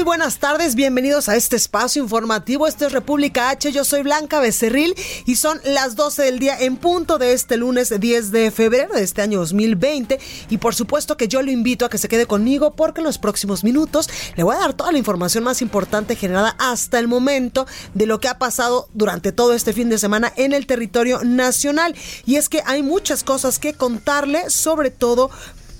Muy buenas tardes, bienvenidos a este espacio informativo. Esto es República H, yo soy Blanca Becerril y son las 12 del día en punto de este lunes 10 de febrero de este año 2020. Y por supuesto que yo lo invito a que se quede conmigo porque en los próximos minutos le voy a dar toda la información más importante generada hasta el momento de lo que ha pasado durante todo este fin de semana en el territorio nacional. Y es que hay muchas cosas que contarle, sobre todo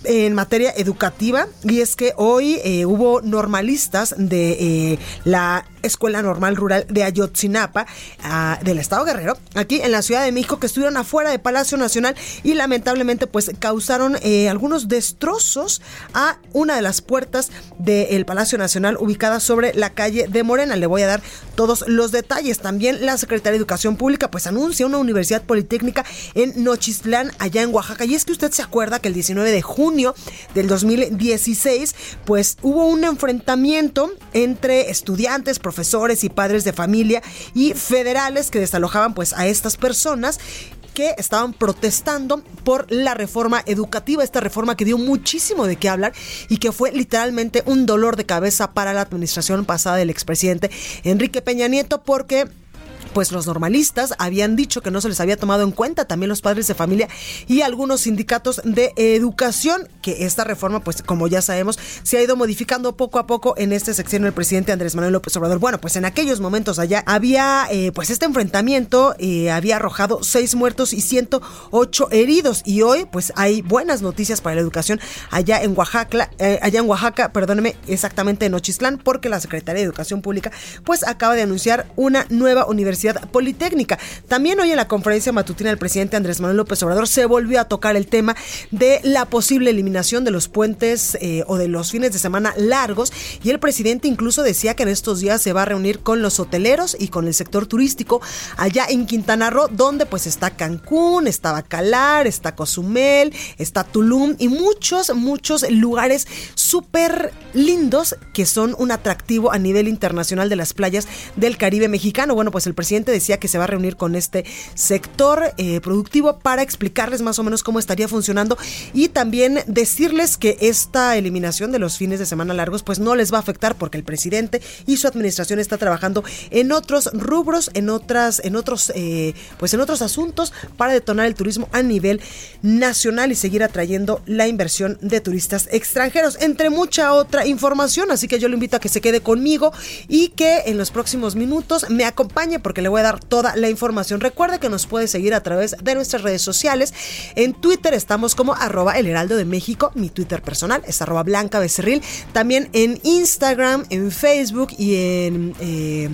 en materia educativa y es que hoy eh, hubo normalistas de eh, la Escuela Normal Rural de Ayotzinapa ah, del Estado Guerrero, aquí en la Ciudad de México, que estuvieron afuera de Palacio Nacional y lamentablemente pues causaron eh, algunos destrozos a una de las puertas del Palacio Nacional ubicada sobre la calle de Morena. Le voy a dar todos los detalles. También la Secretaría de Educación Pública pues anuncia una universidad politécnica en Nochistlán, allá en Oaxaca. Y es que usted se acuerda que el 19 de junio del 2016 pues hubo un enfrentamiento entre estudiantes, profesores y padres de familia y federales que desalojaban pues a estas personas que estaban protestando por la reforma educativa, esta reforma que dio muchísimo de qué hablar y que fue literalmente un dolor de cabeza para la administración pasada del expresidente Enrique Peña Nieto porque pues los normalistas habían dicho que no se les había tomado en cuenta también los padres de familia y algunos sindicatos de educación, que esta reforma, pues como ya sabemos, se ha ido modificando poco a poco en este sección del presidente Andrés Manuel López Obrador. Bueno, pues en aquellos momentos allá había, eh, pues este enfrentamiento eh, había arrojado seis muertos y 108 heridos y hoy, pues hay buenas noticias para la educación allá en Oaxaca, eh, allá en Oaxaca, perdóneme, exactamente en Ochistlán, porque la Secretaría de Educación Pública, pues acaba de anunciar una nueva universidad Politécnica. También hoy en la conferencia matutina del presidente Andrés Manuel López Obrador se volvió a tocar el tema de la posible eliminación de los puentes eh, o de los fines de semana largos y el presidente incluso decía que en estos días se va a reunir con los hoteleros y con el sector turístico allá en Quintana Roo, donde pues está Cancún, está Bacalar, está Cozumel, está Tulum y muchos, muchos lugares súper lindos que son un atractivo a nivel internacional de las playas del Caribe mexicano. Bueno, pues el presidente decía que se va a reunir con este sector eh, productivo para explicarles más o menos cómo estaría funcionando y también decirles que esta eliminación de los fines de semana largos pues no les va a afectar porque el presidente y su administración está trabajando en otros rubros, en otras, en otros, eh, pues en otros asuntos para detonar el turismo a nivel nacional y seguir atrayendo la inversión de turistas extranjeros, entre mucha otra información. Así que yo lo invito a que se quede conmigo y que en los próximos minutos me acompañe porque le voy a dar toda la información. Recuerde que nos puede seguir a través de nuestras redes sociales. En Twitter estamos como arroba el heraldo de México. Mi Twitter personal es arroba blanca becerril. También en Instagram, en Facebook y en... Eh,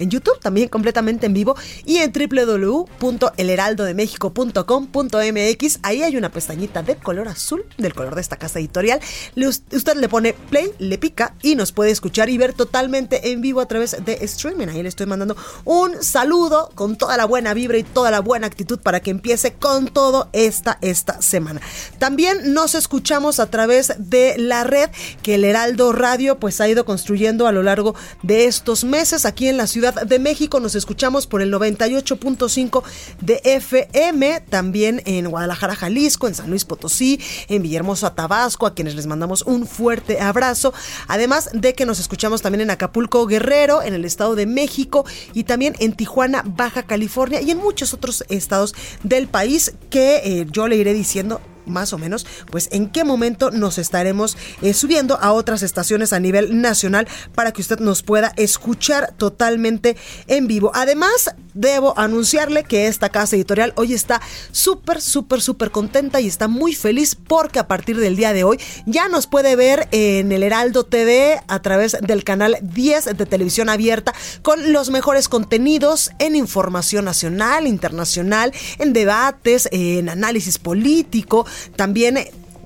en YouTube, también completamente en vivo, y en www.elheraldodemexico.com.mx. Ahí hay una pestañita de color azul, del color de esta casa editorial. usted le pone play, le pica y nos puede escuchar y ver totalmente en vivo a través de streaming. Ahí le estoy mandando un saludo con toda la buena vibra y toda la buena actitud para que empiece con todo esta, esta semana. También nos escuchamos a través de la red que el Heraldo Radio pues ha ido construyendo a lo largo de estos meses aquí en la ciudad de México. Nos escuchamos por el 98.5 de FM, también en Guadalajara, Jalisco, en San Luis Potosí, en Villahermosa, Tabasco, a quienes les mandamos un fuerte abrazo. Además de que nos escuchamos también en Acapulco, Guerrero, en el Estado de México y también en Tijuana, Baja California y en muchos otros estados del país que eh, yo le iré diciendo más o menos, pues en qué momento nos estaremos eh, subiendo a otras estaciones a nivel nacional para que usted nos pueda escuchar totalmente en vivo. Además, debo anunciarle que esta casa editorial hoy está súper, súper, súper contenta y está muy feliz porque a partir del día de hoy ya nos puede ver en el Heraldo TV a través del canal 10 de televisión abierta con los mejores contenidos en información nacional, internacional, en debates, en análisis político, también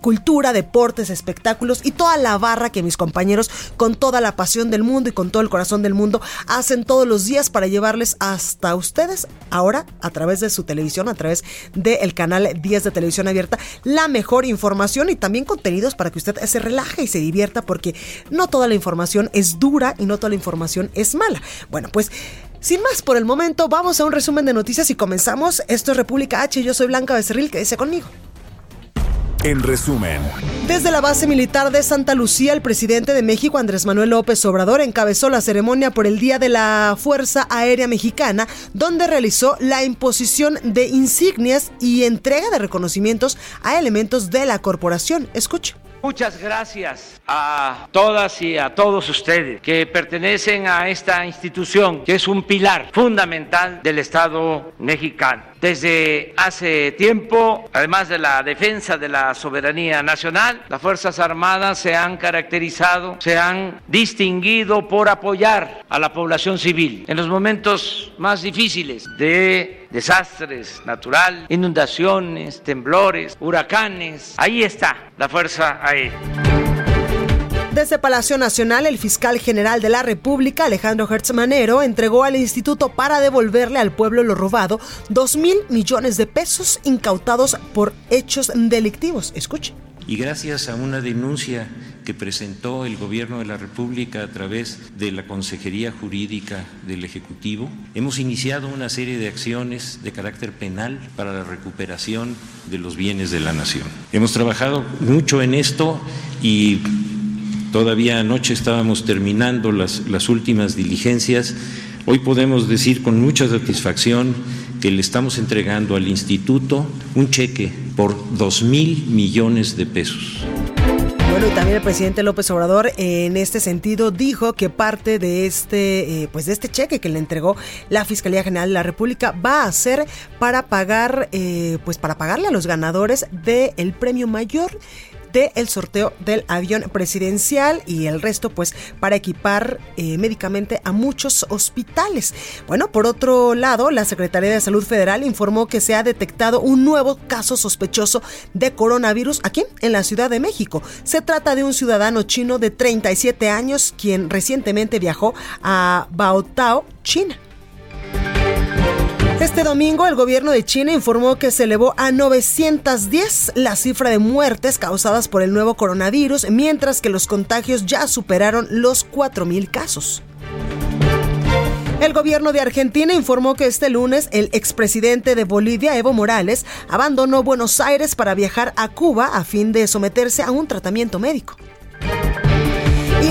cultura, deportes, espectáculos y toda la barra que mis compañeros con toda la pasión del mundo y con todo el corazón del mundo hacen todos los días para llevarles hasta ustedes ahora a través de su televisión, a través del canal 10 de televisión abierta, la mejor información y también contenidos para que usted se relaje y se divierta porque no toda la información es dura y no toda la información es mala. Bueno, pues sin más por el momento, vamos a un resumen de noticias y comenzamos. Esto es República H. Yo soy Blanca Becerril, que dice conmigo. En resumen. Desde la base militar de Santa Lucía, el presidente de México, Andrés Manuel López Obrador, encabezó la ceremonia por el Día de la Fuerza Aérea Mexicana, donde realizó la imposición de insignias y entrega de reconocimientos a elementos de la corporación. Escuche. Muchas gracias a todas y a todos ustedes que pertenecen a esta institución, que es un pilar fundamental del Estado mexicano. Desde hace tiempo, además de la defensa de la soberanía nacional, las Fuerzas Armadas se han caracterizado, se han distinguido por apoyar a la población civil en los momentos más difíciles de desastres naturales, inundaciones, temblores, huracanes. Ahí está la Fuerza Aérea. Desde Palacio Nacional, el fiscal general de la República, Alejandro Hertz Manero, entregó al instituto para devolverle al pueblo lo robado 2 mil millones de pesos incautados por hechos delictivos. Escuche. Y gracias a una denuncia que presentó el Gobierno de la República a través de la Consejería Jurídica del Ejecutivo, hemos iniciado una serie de acciones de carácter penal para la recuperación de los bienes de la nación. Hemos trabajado mucho en esto y Todavía anoche estábamos terminando las, las últimas diligencias. Hoy podemos decir con mucha satisfacción que le estamos entregando al instituto un cheque por dos mil millones de pesos. Bueno, y también el presidente López Obrador en este sentido dijo que parte de este, eh, pues de este cheque que le entregó la Fiscalía General de la República va a ser para pagar, eh, pues para pagarle a los ganadores del premio mayor del sorteo del avión presidencial y el resto pues para equipar eh, médicamente a muchos hospitales. Bueno, por otro lado, la Secretaría de Salud Federal informó que se ha detectado un nuevo caso sospechoso de coronavirus aquí en la Ciudad de México. Se trata de un ciudadano chino de 37 años quien recientemente viajó a Baotao, China. Este domingo el gobierno de China informó que se elevó a 910 la cifra de muertes causadas por el nuevo coronavirus, mientras que los contagios ya superaron los 4.000 casos. El gobierno de Argentina informó que este lunes el expresidente de Bolivia, Evo Morales, abandonó Buenos Aires para viajar a Cuba a fin de someterse a un tratamiento médico.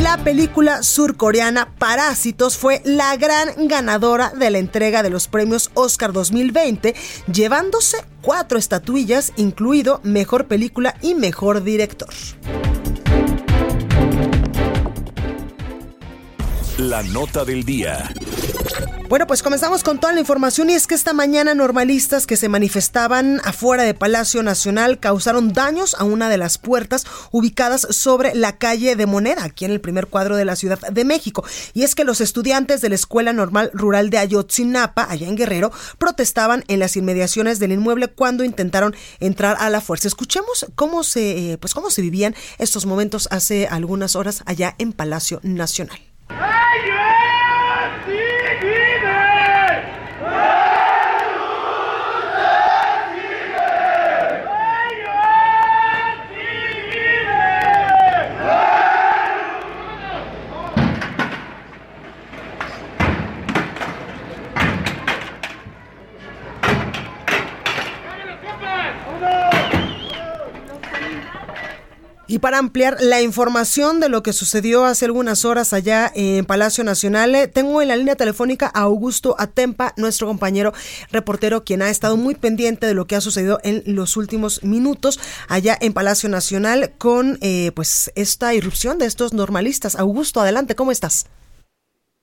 La película surcoreana Parásitos fue la gran ganadora de la entrega de los premios Oscar 2020, llevándose cuatro estatuillas, incluido Mejor Película y Mejor Director. La nota del día. Bueno, pues comenzamos con toda la información y es que esta mañana normalistas que se manifestaban afuera de Palacio Nacional causaron daños a una de las puertas ubicadas sobre la calle de Moneda, aquí en el primer cuadro de la Ciudad de México. Y es que los estudiantes de la Escuela Normal Rural de Ayotzinapa, allá en Guerrero, protestaban en las inmediaciones del inmueble cuando intentaron entrar a la fuerza. Escuchemos cómo se, eh, pues cómo se vivían estos momentos hace algunas horas allá en Palacio Nacional. Y para ampliar la información de lo que sucedió hace algunas horas allá en Palacio Nacional, eh, tengo en la línea telefónica a Augusto Atempa, nuestro compañero reportero, quien ha estado muy pendiente de lo que ha sucedido en los últimos minutos allá en Palacio Nacional con eh, pues esta irrupción de estos normalistas. Augusto, adelante, ¿cómo estás?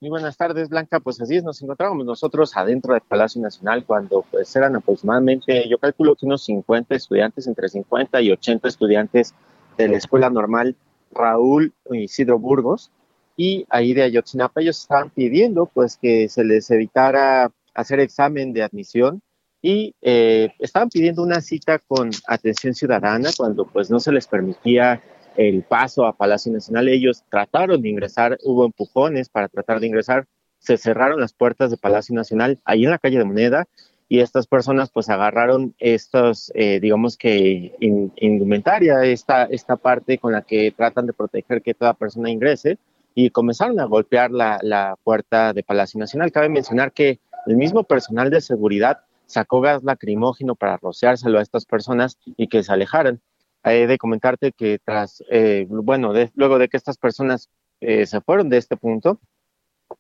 Muy buenas tardes, Blanca. Pues así es, nos encontrábamos nosotros adentro del Palacio Nacional cuando pues eran aproximadamente, yo calculo que unos 50 estudiantes, entre 50 y 80 estudiantes de la Escuela Normal Raúl Isidro Burgos y ahí de Ayotzinapa ellos estaban pidiendo pues que se les evitara hacer examen de admisión y eh, estaban pidiendo una cita con atención ciudadana cuando pues no se les permitía el paso a Palacio Nacional. Ellos trataron de ingresar, hubo empujones para tratar de ingresar, se cerraron las puertas de Palacio Nacional ahí en la calle de Moneda y estas personas pues agarraron estos, eh, digamos que indumentaria, esta, esta parte con la que tratan de proteger que toda persona ingrese y comenzaron a golpear la, la puerta de Palacio Nacional. Cabe mencionar que el mismo personal de seguridad sacó gas lacrimógeno para rociárselo a estas personas y que se alejaran. He de comentarte que tras, eh, bueno, luego de que estas personas eh, se fueron de este punto,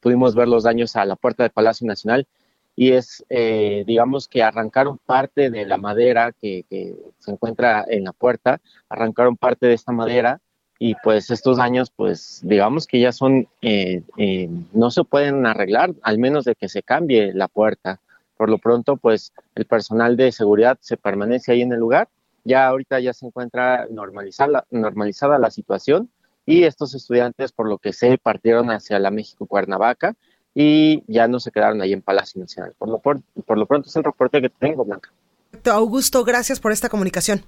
pudimos ver los daños a la puerta de Palacio Nacional y es, eh, digamos que arrancaron parte de la madera que, se encuentra en la puerta, arrancaron parte de esta madera y pues estos daños, pues digamos que ya son, eh, eh, no se pueden arreglar, al menos de que se cambie la puerta. Por lo pronto, pues el personal de seguridad se permanece ahí en el lugar. Ya ahorita ya se encuentra normalizada, normalizada la situación y estos estudiantes, por lo que sé, partieron hacia la México Cuernavaca y ya no se quedaron ahí en Palacio Nacional. Por lo, por, lo pronto es el reporte que tengo, Blanca. Augusto, gracias por esta comunicación.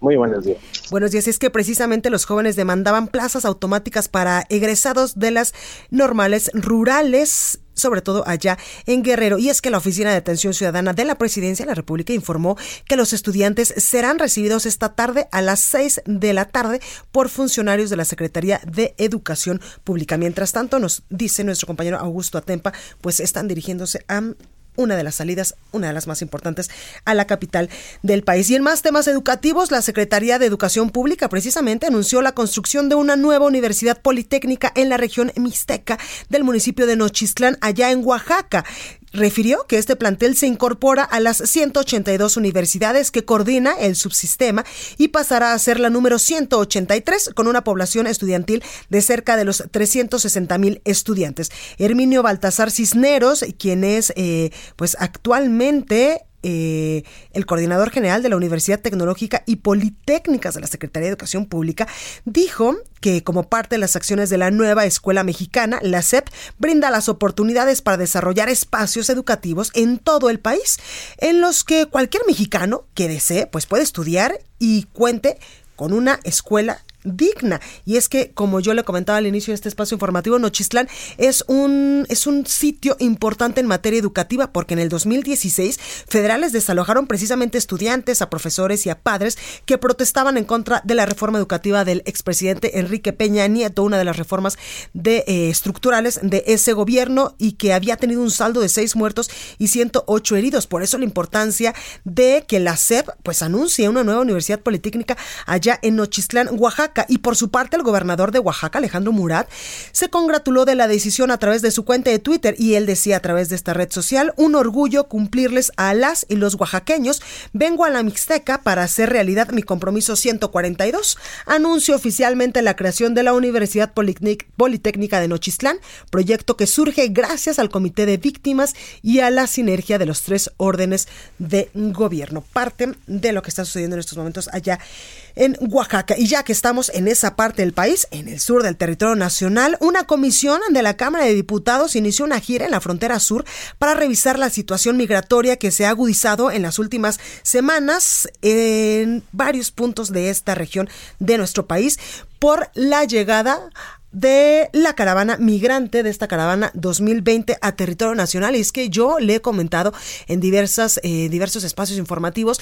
Muy buenos días. Buenos días. Es que precisamente los jóvenes demandaban plazas automáticas para egresados de las normales rurales sobre todo allá en Guerrero. Y es que la Oficina de Atención Ciudadana de la Presidencia de la República informó que los estudiantes serán recibidos esta tarde a las 6 de la tarde por funcionarios de la Secretaría de Educación Pública. Mientras tanto, nos dice nuestro compañero Augusto Atempa, pues están dirigiéndose a una de las salidas, una de las más importantes, a la capital del país. Y en más temas educativos, la Secretaría de Educación Pública precisamente anunció la construcción de una nueva universidad politécnica en la región mixteca del municipio de Nochistlán, allá en Oaxaca refirió que este plantel se incorpora a las 182 universidades que coordina el subsistema y pasará a ser la número 183 con una población estudiantil de cerca de los 360 mil estudiantes. Herminio Baltasar Cisneros, quien es eh, pues actualmente eh, el coordinador general de la Universidad Tecnológica y Politécnicas de la Secretaría de Educación Pública, dijo que como parte de las acciones de la nueva escuela mexicana, la SEP brinda las oportunidades para desarrollar espacios educativos en todo el país, en los que cualquier mexicano que desee, pues puede estudiar y cuente con una escuela digna. Y es que, como yo le comentaba al inicio de este espacio informativo, Nochistlán es un, es un sitio importante en materia educativa porque en el 2016 federales desalojaron precisamente estudiantes, a profesores y a padres que protestaban en contra de la reforma educativa del expresidente Enrique Peña Nieto, una de las reformas de, eh, estructurales de ese gobierno y que había tenido un saldo de seis muertos y 108 heridos. Por eso la importancia de que la SEP pues anuncie una nueva universidad politécnica allá en Nochistlán, Oaxaca y por su parte, el gobernador de Oaxaca, Alejandro Murat, se congratuló de la decisión a través de su cuenta de Twitter y él decía a través de esta red social, un orgullo cumplirles a las y los oaxaqueños. Vengo a la Mixteca para hacer realidad mi compromiso 142. Anuncio oficialmente la creación de la Universidad Politécnica de Nochistlán, proyecto que surge gracias al Comité de Víctimas y a la sinergia de los tres órdenes de gobierno. Parte de lo que está sucediendo en estos momentos allá en Oaxaca. Y ya que estamos en esa parte del país, en el sur del territorio nacional, una comisión de la Cámara de Diputados inició una gira en la frontera sur para revisar la situación migratoria que se ha agudizado en las últimas semanas en varios puntos de esta región de nuestro país por la llegada de la caravana migrante de esta caravana 2020 a territorio nacional. Y es que yo le he comentado en eh, diversos espacios informativos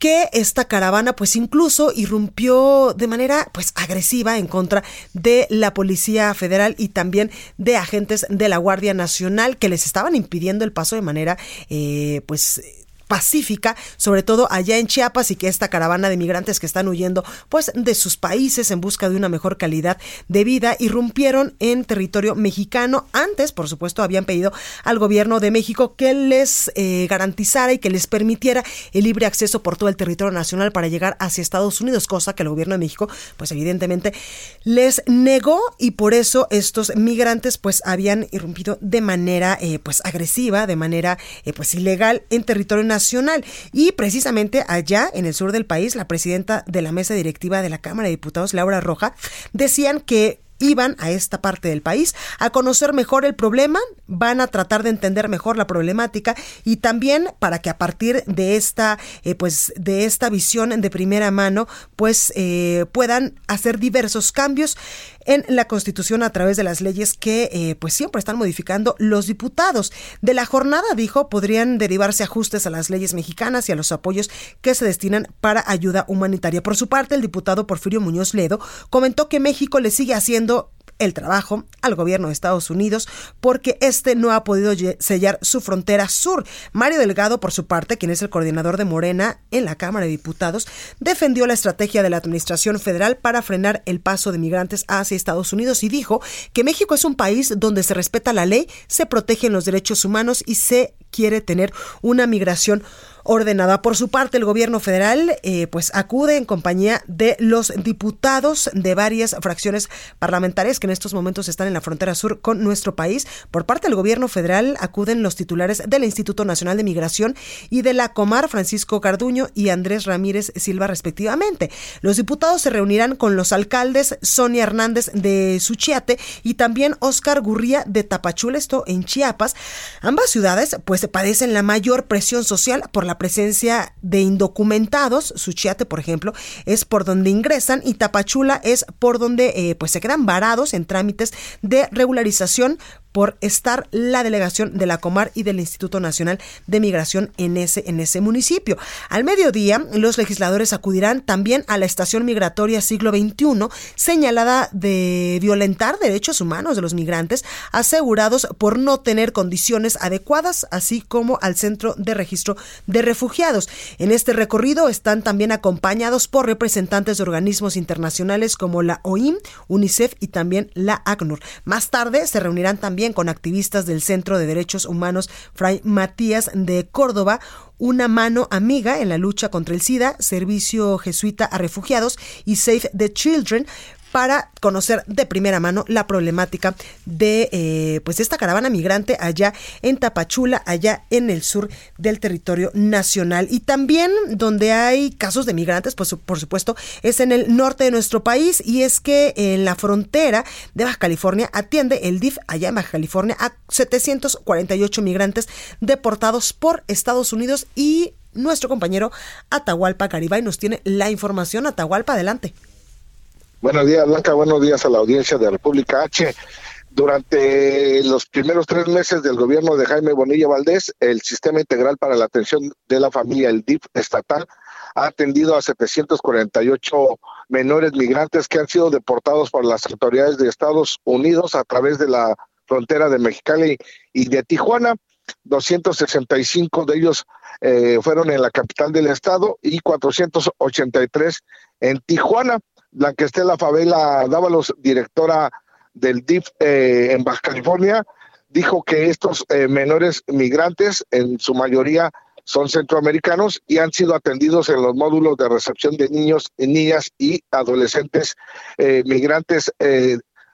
que esta caravana pues incluso irrumpió de manera pues agresiva en contra de la Policía Federal y también de agentes de la Guardia Nacional que les estaban impidiendo el paso de manera eh, pues pacífica, sobre todo allá en Chiapas y que esta caravana de migrantes que están huyendo pues de sus países en busca de una mejor calidad de vida irrumpieron en territorio mexicano. Antes, por supuesto, habían pedido al gobierno de México que les eh, garantizara y que les permitiera el libre acceso por todo el territorio nacional para llegar hacia Estados Unidos, cosa que el gobierno de México pues evidentemente les negó y por eso estos migrantes pues habían irrumpido de manera eh, pues agresiva, de manera eh, pues ilegal en territorio nacional y precisamente allá en el sur del país la presidenta de la mesa directiva de la Cámara de Diputados Laura Roja decían que iban a esta parte del país a conocer mejor el problema, van a tratar de entender mejor la problemática y también para que a partir de esta, eh, pues, de esta visión de primera mano, pues eh, puedan hacer diversos cambios en la Constitución a través de las leyes que eh, pues siempre están modificando los diputados. De la jornada, dijo, podrían derivarse ajustes a las leyes mexicanas y a los apoyos que se destinan para ayuda humanitaria. Por su parte, el diputado Porfirio Muñoz Ledo comentó que México le sigue haciendo el trabajo al gobierno de Estados Unidos porque este no ha podido sellar su frontera sur. Mario Delgado, por su parte, quien es el coordinador de Morena en la Cámara de Diputados, defendió la estrategia de la Administración Federal para frenar el paso de migrantes hacia Estados Unidos y dijo que México es un país donde se respeta la ley, se protegen los derechos humanos y se quiere tener una migración ordenada. Por su parte, el gobierno federal eh, pues acude en compañía de los diputados de varias fracciones parlamentarias que en estos momentos están en la frontera sur con nuestro país. Por parte del gobierno federal acuden los titulares del Instituto Nacional de Migración y de la Comar, Francisco Carduño y Andrés Ramírez Silva, respectivamente. Los diputados se reunirán con los alcaldes Sonia Hernández de Suchiate y también Oscar Gurría de Tapachula, esto en Chiapas. Ambas ciudades pues padecen la mayor presión social por la presencia de indocumentados. Suchiate, por ejemplo, es por donde ingresan y Tapachula es por donde eh, pues se quedan varados en trámites de regularización por estar la delegación de la Comar y del Instituto Nacional de Migración en ese, en ese municipio. Al mediodía, los legisladores acudirán también a la estación migratoria siglo XXI, señalada de violentar derechos humanos de los migrantes asegurados por no tener condiciones adecuadas, así como al centro de registro de refugiados. En este recorrido están también acompañados por representantes de organismos internacionales como la OIM, UNICEF y también la ACNUR. Más tarde se reunirán también con activistas del Centro de Derechos Humanos Fray Matías de Córdoba, una mano amiga en la lucha contra el SIDA, Servicio Jesuita a Refugiados y Save the Children, para conocer de primera mano la problemática de eh, pues esta caravana migrante allá en Tapachula, allá en el sur del territorio nacional. Y también donde hay casos de migrantes, pues por supuesto, es en el norte de nuestro país y es que en la frontera de Baja California atiende el DIF allá en Baja California a 748 migrantes deportados por Estados Unidos y nuestro compañero Atahualpa Caribay nos tiene la información. Atahualpa, adelante. Buenos días, Blanca. Buenos días a la audiencia de República H. Durante los primeros tres meses del gobierno de Jaime Bonilla Valdés, el Sistema Integral para la Atención de la Familia, el DIF estatal, ha atendido a 748 menores migrantes que han sido deportados por las autoridades de Estados Unidos a través de la frontera de Mexicali y de Tijuana. 265 de ellos eh, fueron en la capital del estado y 483 en Tijuana. Blanquestela Favela Dávalos, directora del DIF eh, en Baja California, dijo que estos eh, menores migrantes, en su mayoría son centroamericanos y han sido atendidos en los módulos de recepción de niños, niñas y adolescentes eh, migrantes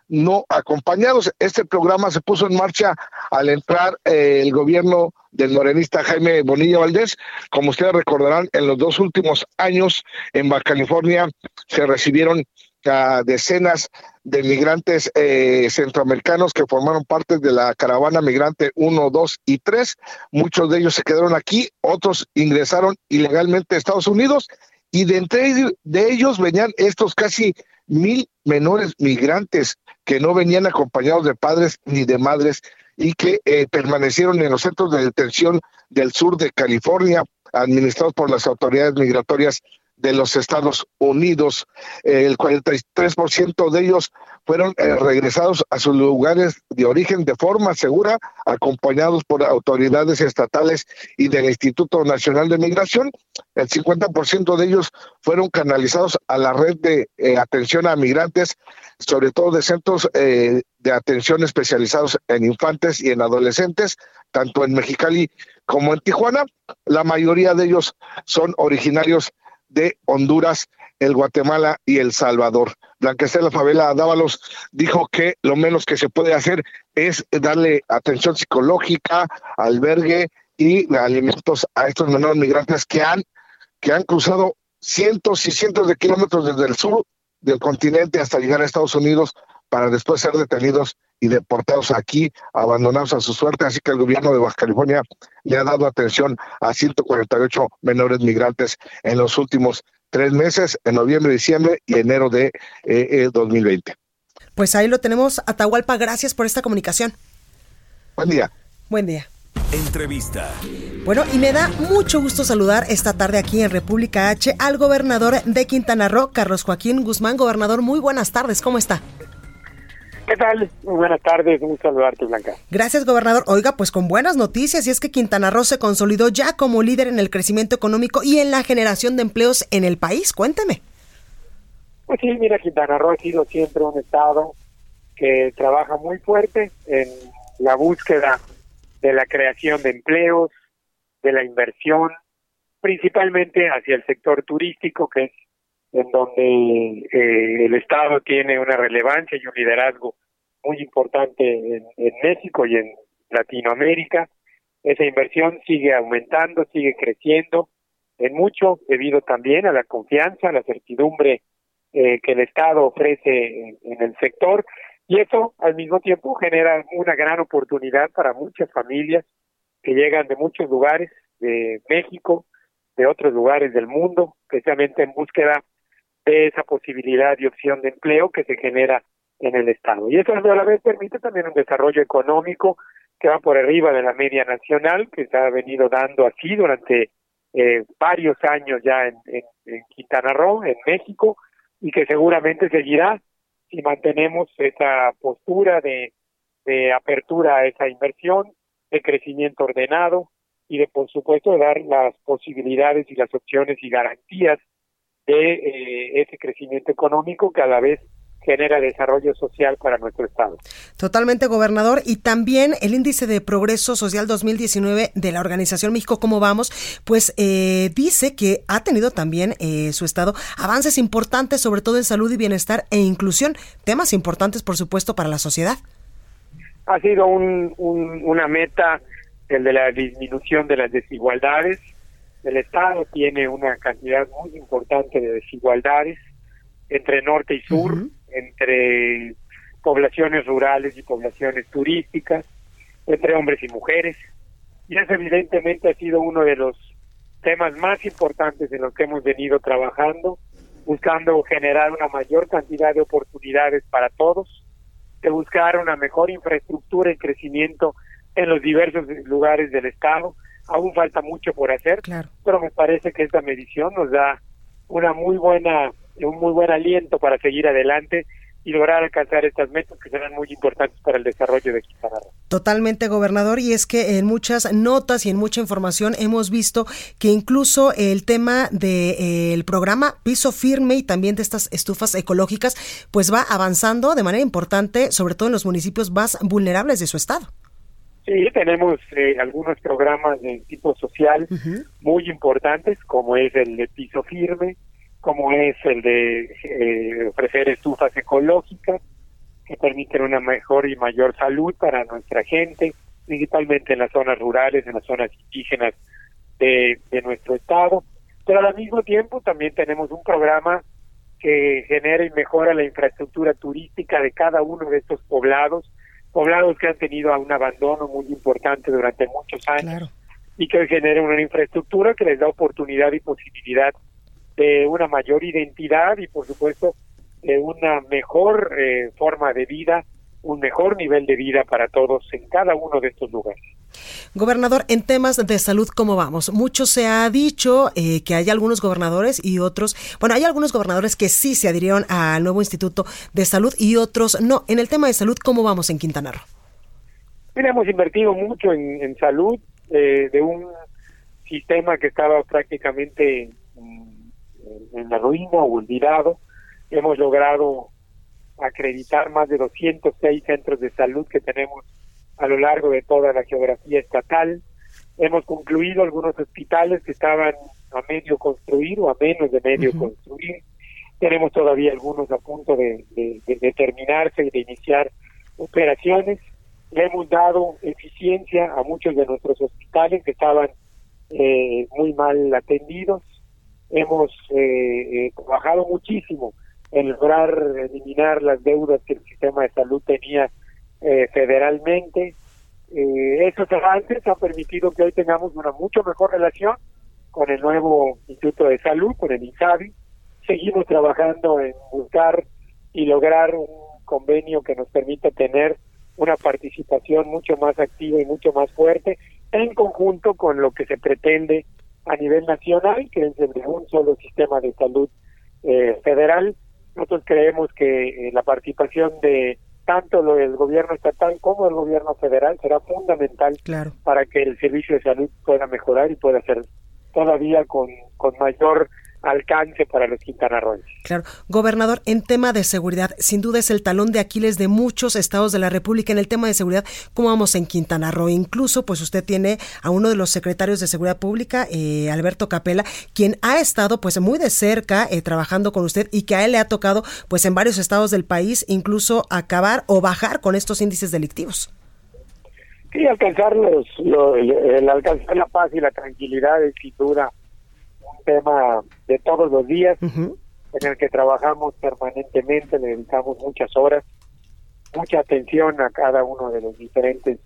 no acompañados. Este programa se puso en marcha al entrar el gobierno del morenista Jaime Bonilla Valdés. Como ustedes recordarán, en los dos últimos años en Baja California se recibieron a decenas de migrantes eh, centroamericanos que formaron parte de la caravana migrante 1, 2 y 3. Muchos de ellos se quedaron aquí, otros ingresaron ilegalmente a Estados Unidos y de entre de ellos venían estos casi mil menores migrantes que no venían acompañados de padres ni de madres y que eh, permanecieron en los centros de detención del sur de California, administrados por las autoridades migratorias de los Estados Unidos. El 43% de ellos fueron eh, regresados a sus lugares de origen de forma segura, acompañados por autoridades estatales y del Instituto Nacional de Migración. El 50% de ellos fueron canalizados a la red de eh, atención a migrantes, sobre todo de centros eh, de atención especializados en infantes y en adolescentes, tanto en Mexicali como en Tijuana. La mayoría de ellos son originarios de Honduras, el Guatemala y El Salvador. Blanquestela Favela Dávalos dijo que lo menos que se puede hacer es darle atención psicológica, albergue y alimentos a estos menores migrantes que han, que han cruzado cientos y cientos de kilómetros desde el sur del continente hasta llegar a Estados Unidos para después ser detenidos y deportados aquí, abandonados a su suerte. Así que el gobierno de Baja California le ha dado atención a 148 menores migrantes en los últimos tres meses, en noviembre, diciembre y enero de 2020. Eh, eh, pues ahí lo tenemos, Atahualpa. Gracias por esta comunicación. Buen día. Buen día. Entrevista. Bueno, y me da mucho gusto saludar esta tarde aquí en República H al gobernador de Quintana Roo, Carlos Joaquín Guzmán. Gobernador, muy buenas tardes, ¿cómo está? ¿Qué tal? Muy buenas tardes, un saludarte, Blanca. Gracias, gobernador. Oiga, pues con buenas noticias, y es que Quintana Roo se consolidó ya como líder en el crecimiento económico y en la generación de empleos en el país. Cuénteme. Pues sí, mira, Quintana Roo ha sido siempre un estado que trabaja muy fuerte en la búsqueda de la creación de empleos, de la inversión, principalmente hacia el sector turístico, que es en donde eh, el Estado tiene una relevancia y un liderazgo muy importante en, México y en Latinoamérica. Esa inversión sigue aumentando, sigue creciendo, en mucho debido también a la confianza, a la certidumbre eh, que el Estado ofrece en, el sector y eso al mismo tiempo genera una gran oportunidad para muchas familias que llegan de muchos lugares de México, de otros lugares del mundo, especialmente en búsqueda de esa posibilidad y opción de empleo que se genera en el Estado. Y eso a la vez permite también un desarrollo económico que va por arriba de la media nacional, que se ha venido dando así durante eh, varios años ya en, en, Quintana Roo, en México, y que seguramente seguirá si mantenemos esa postura de, de apertura a esa inversión, de crecimiento ordenado y de, por supuesto, dar las posibilidades y las opciones y garantías de eh, ese crecimiento económico que a la vez genera desarrollo social para nuestro Estado. Totalmente, gobernador. Y también el índice de progreso social 2019 de la organización México Cómo Vamos, pues eh, dice que ha tenido también eh, su Estado avances importantes, sobre todo en salud y bienestar e inclusión, temas importantes, por supuesto, para la sociedad. Ha sido un, una meta el de la disminución de las desigualdades, el Estado tiene una cantidad muy importante de desigualdades entre norte y sur, entre poblaciones rurales y poblaciones turísticas, entre hombres y mujeres. Y eso evidentemente ha sido uno de los temas más importantes en los que hemos venido trabajando, buscando generar una mayor cantidad de oportunidades para todos, de buscar una mejor infraestructura y crecimiento en los diversos lugares del Estado, aún falta mucho por hacer, pero me parece que esta medición nos da una muy buena, un muy buen aliento para seguir adelante y lograr alcanzar estas metas que serán muy importantes para el desarrollo de Quintana Roo. Totalmente, gobernador, y es que en muchas notas y en mucha información hemos visto que incluso el tema del programa Piso Firme y también de estas estufas ecológicas, pues va avanzando de manera importante, sobre todo en los municipios más vulnerables de su estado. Sí, tenemos eh, algunos programas de tipo social muy importantes, como es el de piso firme, como es el de eh, ofrecer estufas ecológicas que permiten una mejor y mayor salud para nuestra gente, principalmente en las zonas rurales, en las zonas indígenas de, de nuestro estado. Pero al mismo tiempo también tenemos un programa que genera y mejora la infraestructura turística de cada uno de estos poblados poblados que han tenido un abandono muy importante durante muchos años y que generan una infraestructura que les da oportunidad y posibilidad de una mayor identidad y por supuesto de una mejor eh, forma de vida, un mejor nivel de vida para todos en cada uno de estos lugares. Gobernador, en temas de salud, ¿cómo vamos? Mucho se ha dicho eh, que hay algunos gobernadores y otros, bueno, hay algunos gobernadores que sí se adhirieron al nuevo Instituto de Salud y otros no. En el tema de salud, ¿cómo vamos en Quintana Roo? Hemos invertido mucho en, salud eh, de un sistema que estaba prácticamente en la ruina o olvidado. Hemos logrado acreditar más de 206 centros de salud que tenemos a lo largo de toda la geografía estatal. Hemos concluido algunos hospitales que estaban a medio construir o a menos de medio construir. Tenemos todavía algunos a punto de, de, terminarse y de iniciar operaciones. Le hemos dado eficiencia a muchos de nuestros hospitales que estaban eh, muy mal atendidos. Hemos eh, eh, trabajado muchísimo en lograr eliminar las deudas que el sistema de salud tenía eh, federalmente. Eh, esos avances han permitido que hoy tengamos una mucho mejor relación con el nuevo Instituto de Salud, con el INSABI. Seguimos trabajando en buscar y lograr un convenio que nos permita tener una participación mucho más activa y mucho más fuerte en conjunto con lo que se pretende a nivel nacional, que es de un solo sistema de salud eh, federal. Nosotros creemos que la participación de tanto lo del gobierno estatal como el gobierno federal será fundamental para que el servicio de salud pueda mejorar y pueda ser todavía con, con mayor alcance para los quintanarroenses. Claro. Gobernador, en tema de seguridad, sin duda es el talón de Aquiles de muchos estados de la República en el tema de seguridad. ¿Cómo vamos en Quintana Roo? Incluso, pues usted tiene a uno de los secretarios de Seguridad Pública, eh, Alberto Capela, quien ha estado pues muy de cerca eh, trabajando con usted y que a él le ha tocado pues en varios estados del país incluso acabar o bajar con estos índices delictivos. Sí, alcanzar los, el alcanzar la paz y la tranquilidad es sin duda tema de todos los días en el que trabajamos permanentemente, le dedicamos muchas horas, mucha atención a cada uno de los diferentes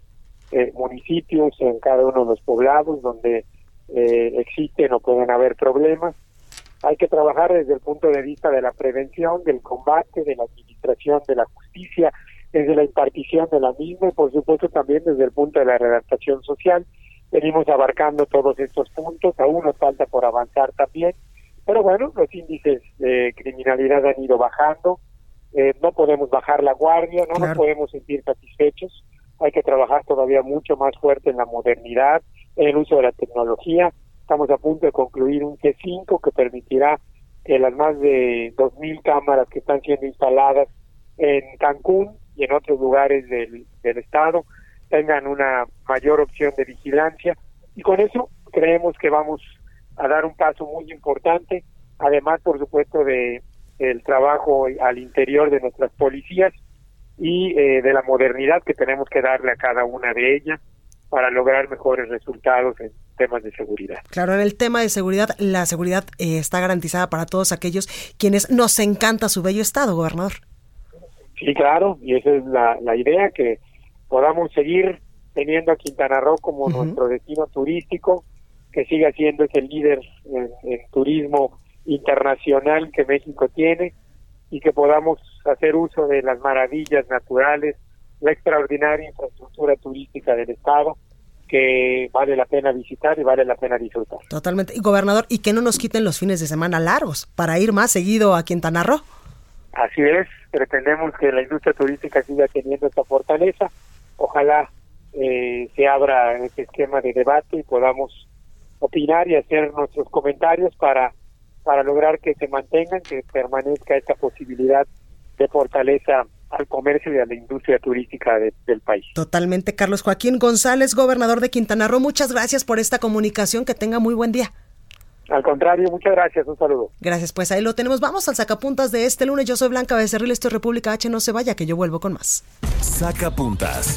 eh, municipios, en cada uno de los poblados donde eh, existen o pueden haber problemas. Hay que trabajar desde el punto de vista de la prevención, del combate, de la administración de la justicia, desde la impartición de la misma y por supuesto también desde el punto de la redactación social venimos abarcando todos estos puntos, aún nos falta por avanzar también, pero bueno, los índices de criminalidad han ido bajando, eh, no podemos bajar la guardia, no nos podemos sentir satisfechos, hay que trabajar todavía mucho más fuerte en la modernidad, en el uso de la tecnología, estamos a punto de concluir un T5 que permitirá que las más de 2.000 cámaras que están siendo instaladas en Cancún y en otros lugares del, del estado tengan una mayor opción de vigilancia y con eso creemos que vamos a dar un paso muy importante, además por supuesto de el trabajo al interior de nuestras policías y eh, de la modernidad que tenemos que darle a cada una de ellas para lograr mejores resultados en temas de seguridad. Claro, en el tema de seguridad, la seguridad eh, está garantizada para todos aquellos quienes nos encanta su bello estado, gobernador. Sí, claro, y esa es la, la idea, que podamos seguir teniendo a Quintana Roo como nuestro destino turístico, que siga siendo ese líder en, turismo internacional que México tiene y que podamos hacer uso de las maravillas naturales, la extraordinaria infraestructura turística del Estado que vale la pena visitar y vale la pena disfrutar. Totalmente. Y gobernador, y que no nos quiten los fines de semana largos para ir más seguido a Quintana Roo. Así es, pretendemos que la industria turística siga teniendo esta fortaleza ojalá eh, se abra este esquema de debate y podamos opinar y hacer nuestros comentarios para para lograr que se mantengan, que permanezca esta posibilidad de fortaleza al comercio y a la industria turística del país. Totalmente, Carlos Joaquín González, gobernador de Quintana Roo. Muchas gracias por esta comunicación. Que tenga muy buen día. Al contrario, muchas gracias. Un saludo. Gracias, pues ahí lo tenemos. Vamos al sacapuntas de este lunes. Yo soy Blanca Becerril, esto es República H. No se vaya, que yo vuelvo con más. Sacapuntas.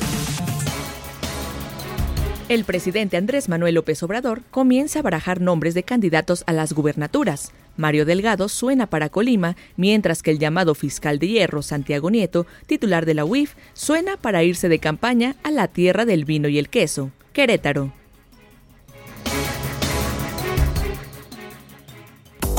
El presidente Andrés Manuel López Obrador comienza a barajar nombres de candidatos a las gubernaturas. Mario Delgado suena para Colima, mientras que el llamado fiscal de hierro, Santiago Nieto, titular de la UIF, suena para irse de campaña a la tierra del vino y el queso, Querétaro.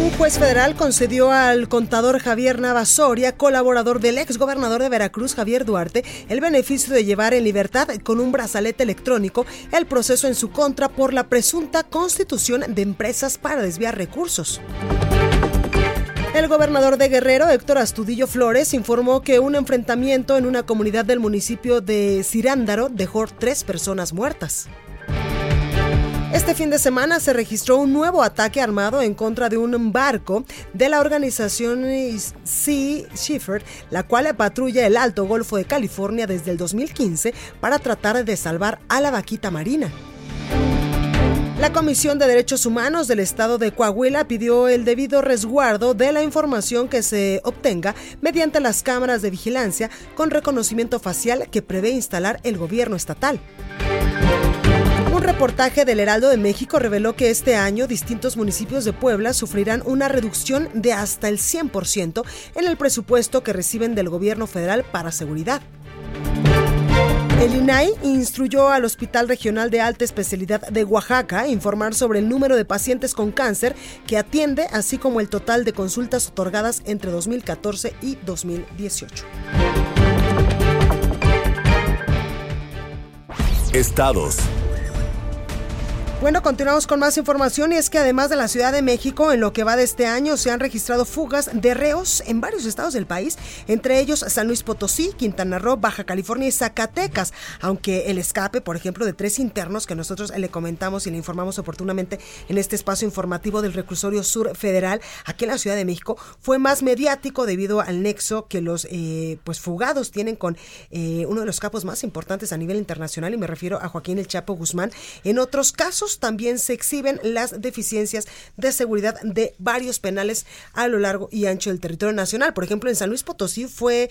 un juez federal concedió al contador Javier Navasoria, colaborador del ex gobernador de Veracruz Javier Duarte, el beneficio de llevar en libertad con un brazalete electrónico el proceso en su contra por la presunta constitución de empresas para desviar recursos. El gobernador de Guerrero, Héctor Astudillo Flores, informó que un enfrentamiento en una comunidad del municipio de Cirándaro dejó tres personas muertas. Este fin de semana se registró un nuevo ataque armado en contra de un barco de la organización Sea Shepherd, la cual patrulla el Alto Golfo de California desde el 2015 para tratar de salvar a la vaquita marina. La Comisión de Derechos Humanos del Estado de Coahuila pidió el debido resguardo de la información que se obtenga mediante las cámaras de vigilancia con reconocimiento facial que prevé instalar el gobierno estatal. Un reportaje del Heraldo de México reveló que este año distintos municipios de Puebla sufrirán una reducción de hasta el 100% en el presupuesto que reciben del gobierno federal para seguridad. El INAI instruyó al Hospital Regional de Alta Especialidad de Oaxaca a informar sobre el número de pacientes con cáncer que atiende, así como el total de consultas otorgadas entre 2014 y 2018. Estados. Bueno, continuamos con más información y es que además de la Ciudad de México, en lo que va de este año se han registrado fugas de reos en varios estados del país, entre ellos San Luis Potosí, Quintana Roo, Baja California y Zacatecas, aunque el escape, por ejemplo, de tres internos que nosotros le comentamos y le informamos oportunamente en este espacio informativo del Reclusorio Sur Federal, aquí en la Ciudad de México, fue más mediático debido al nexo que los eh, pues fugados tienen con eh, uno de los capos más importantes a nivel internacional y me refiero a Joaquín El Chapo Guzmán. En otros casos, también se exhiben las deficiencias de seguridad de varios penales a lo largo y ancho del territorio nacional. Por ejemplo, en San Luis Potosí fue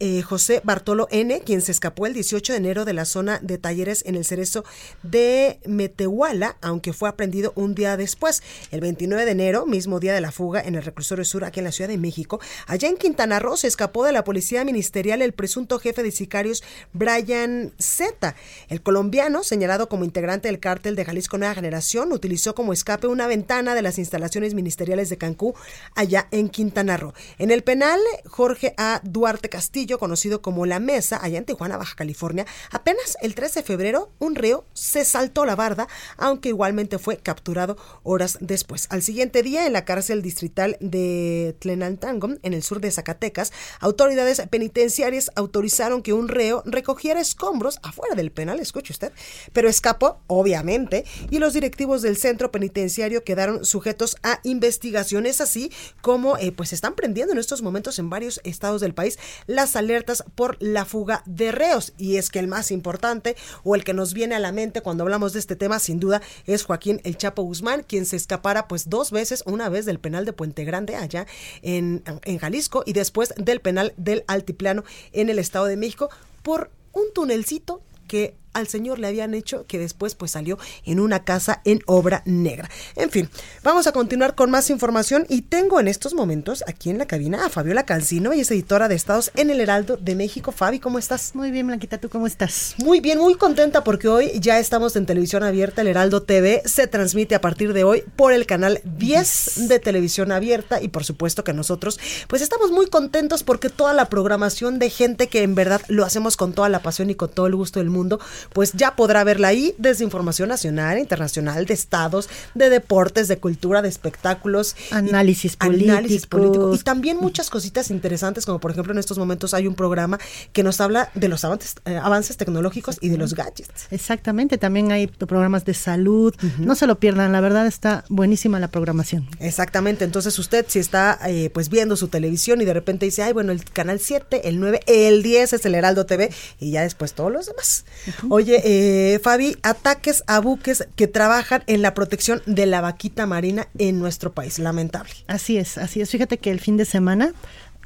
eh, José Bartolo N., quien se escapó el 18 de enero de la zona de talleres en el cerezo de Metehuala, aunque fue aprendido un día después. El 29 de enero, mismo día de la fuga en el reclusorio sur aquí en la Ciudad de México, allá en Quintana Roo se escapó de la policía ministerial el presunto jefe de sicarios Brian Z. El colombiano, señalado como integrante del cártel de Jalisco Nueva Generación, utilizó como escape una ventana de las instalaciones ministeriales de Cancún, allá en Quintana Roo. En el penal, Jorge A. Duarte Castillo, conocido como La Mesa, allá en Tijuana, Baja California, apenas el 13 de febrero, un reo se saltó la barda, aunque igualmente fue capturado horas después. Al siguiente día, en la cárcel distrital de Tlenantango, en el sur de Zacatecas, autoridades penitenciarias autorizaron que un reo recogiera escombros afuera del penal, escuche usted, pero escapó, obviamente, y los directivos del centro penitenciario quedaron sujetos a investigaciones, así como eh, pues están prendiendo en estos momentos en varios estados del país las alertas por la fuga de reos. Y es que el más importante o el que nos viene a la mente cuando hablamos de este tema, sin duda, es Joaquín El Chapo Guzmán, quien se escapara pues dos veces, una vez del penal de Puente Grande allá en, en Jalisco y después del penal del Altiplano en el Estado de México por un tunelcito que al señor le habían hecho que después pues salió en una casa en obra negra. En fin, vamos a continuar con más información y tengo en estos momentos aquí en la cabina a Fabiola Cancino, y es editora de Estados en el Heraldo de México. Fabi, ¿cómo estás? Muy bien, Blanquita, ¿tú cómo estás? Muy bien, muy contenta porque hoy ya estamos en televisión abierta, el Heraldo TV se transmite a partir de hoy por el canal 10 de televisión abierta y por supuesto que nosotros pues estamos muy contentos porque toda la programación de gente que en verdad lo hacemos con toda la pasión y con todo el gusto del mundo, pues ya podrá verla ahí desde información nacional, internacional, de estados, de deportes, de cultura, de espectáculos. Análisis, político. análisis político. Y también muchas cositas interesantes, como por ejemplo en estos momentos hay un programa que nos habla de los avances, eh, avances tecnológicos y de los gadgets. Exactamente, también hay programas de salud. No se lo pierdan, la verdad está buenísima la programación. Exactamente, entonces usted si está eh, pues viendo su televisión y de repente dice, ay, bueno, el canal 7, el 9, el 10 es el Heraldo TV y ya después todos los demás. Oye, eh, Fabi, ataques a buques que trabajan en la protección de la vaquita marina en nuestro país, lamentable. Así es, así es. Fíjate que el fin de semana